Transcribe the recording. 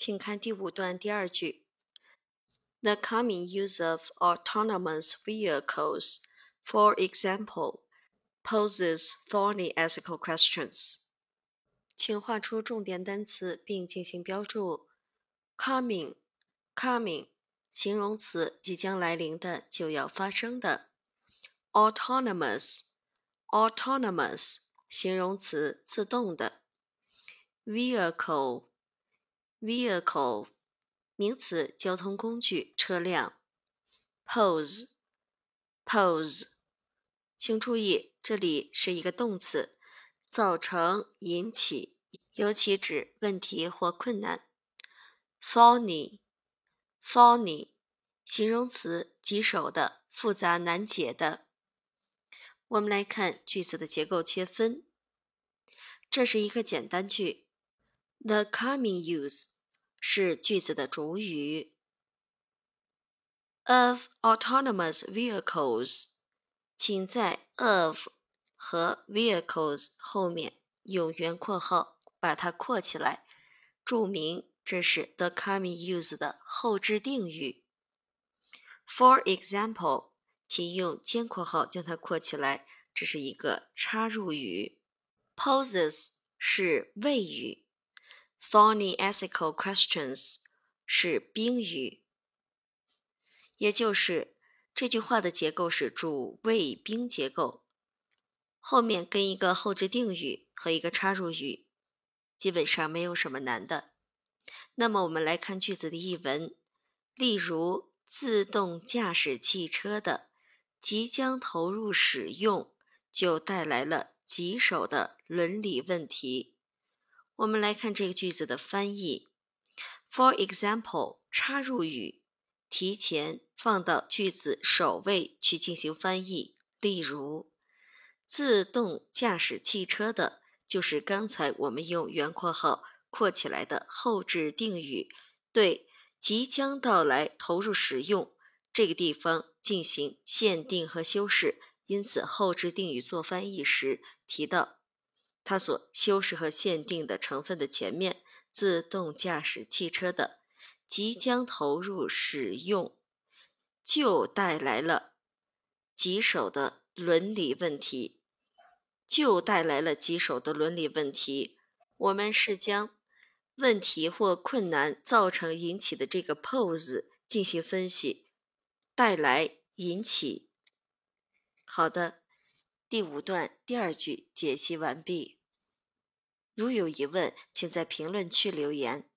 请看第五段第二句。The coming use of autonomous vehicles, for example, poses thorny ethical questions. 请画出重点单词并进行标注。Coming, coming，形容词，即将来临的，就要发生的。Autonomous, autonomous，形容词，自动的。Vehicle, vehicle，名词，交通工具，车辆。Pose, pose，请注意，这里是一个动词。造成、引起，尤其指问题或困难。Thorny，thorny，形容词，棘手的、复杂难解的。我们来看句子的结构切分。这是一个简单句。The coming use 是句子的主语。Of autonomous vehicles，请在 of。和 vehicles 后面用圆括号把它括起来，注明这是 the coming use 的后置定语。For example，请用尖括号将它括起来，这是一个插入语。Poses 是谓语，thorny ethical questions 是宾语，也就是这句话的结构是主谓宾结构。后面跟一个后置定语和一个插入语，基本上没有什么难的。那么我们来看句子的译文，例如自动驾驶汽车的即将投入使用，就带来了棘手的伦理问题。我们来看这个句子的翻译，For example，插入语提前放到句子首位去进行翻译，例如。自动驾驶汽车的，就是刚才我们用圆括号括起来的后置定语，对即将到来投入使用这个地方进行限定和修饰。因此，后置定语做翻译时提到它所修饰和限定的成分的前面，自动驾驶汽车的即将投入使用，就带来了棘手的伦理问题。就带来了棘手的伦理问题。我们是将问题或困难造成引起的这个 pose 进行分析，带来引起。好的，第五段第二句解析完毕。如有疑问，请在评论区留言。